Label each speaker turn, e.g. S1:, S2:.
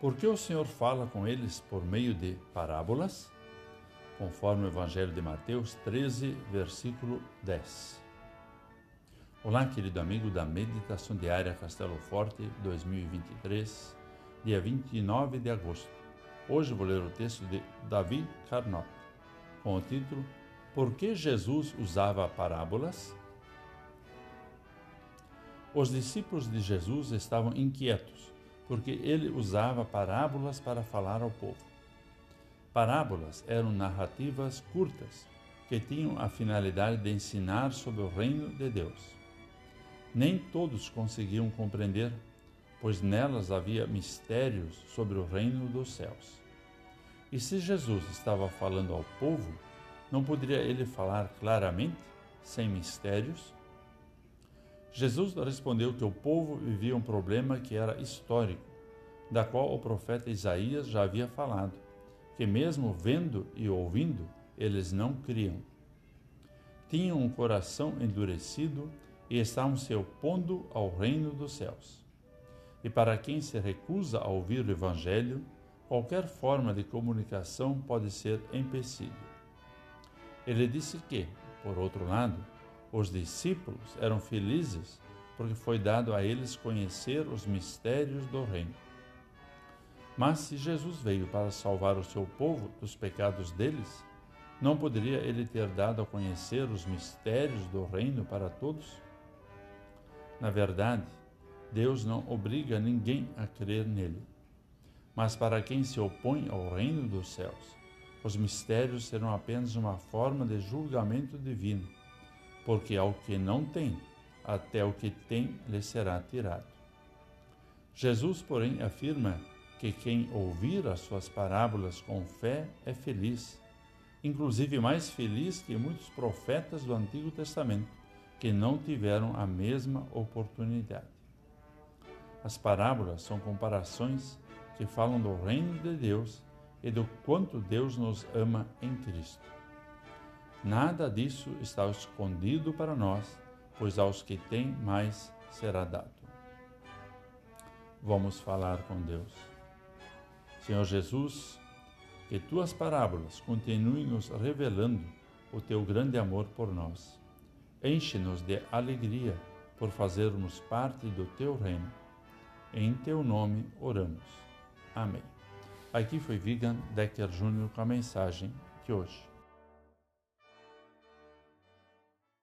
S1: Por que o Senhor fala com eles por meio de parábolas? Conforme o Evangelho de Mateus 13, versículo 10. Olá, querido amigo da Meditação Diária Castelo Forte 2023, dia 29 de agosto. Hoje vou ler o texto de Davi Carnot, com o título Por que Jesus usava parábolas? Os discípulos de Jesus estavam inquietos, porque ele usava parábolas para falar ao povo. Parábolas eram narrativas curtas que tinham a finalidade de ensinar sobre o reino de Deus. Nem todos conseguiam compreender, pois nelas havia mistérios sobre o reino dos céus. E se Jesus estava falando ao povo, não poderia ele falar claramente, sem mistérios? Jesus respondeu que o povo vivia um problema que era histórico, da qual o profeta Isaías já havia falado, que mesmo vendo e ouvindo, eles não criam. Tinham um coração endurecido e estavam se opondo ao reino dos céus. E para quem se recusa a ouvir o Evangelho, qualquer forma de comunicação pode ser empecilho. Ele disse que, por outro lado, os discípulos eram felizes porque foi dado a eles conhecer os mistérios do reino. Mas se Jesus veio para salvar o seu povo dos pecados deles, não poderia ele ter dado a conhecer os mistérios do reino para todos? Na verdade, Deus não obriga ninguém a crer nele. Mas para quem se opõe ao reino dos céus, os mistérios serão apenas uma forma de julgamento divino porque ao que não tem, até o que tem lhe será tirado. Jesus, porém, afirma que quem ouvir as suas parábolas com fé é feliz, inclusive mais feliz que muitos profetas do Antigo Testamento que não tiveram a mesma oportunidade. As parábolas são comparações que falam do reino de Deus e do quanto Deus nos ama em Cristo. Nada disso está escondido para nós, pois aos que têm mais será dado. Vamos falar com Deus. Senhor Jesus, que tuas parábolas continuem nos revelando o teu grande amor por nós. Enche-nos de alegria por fazermos parte do teu reino. Em teu nome oramos. Amém. Aqui foi Vigan Decker Júnior com a mensagem de hoje.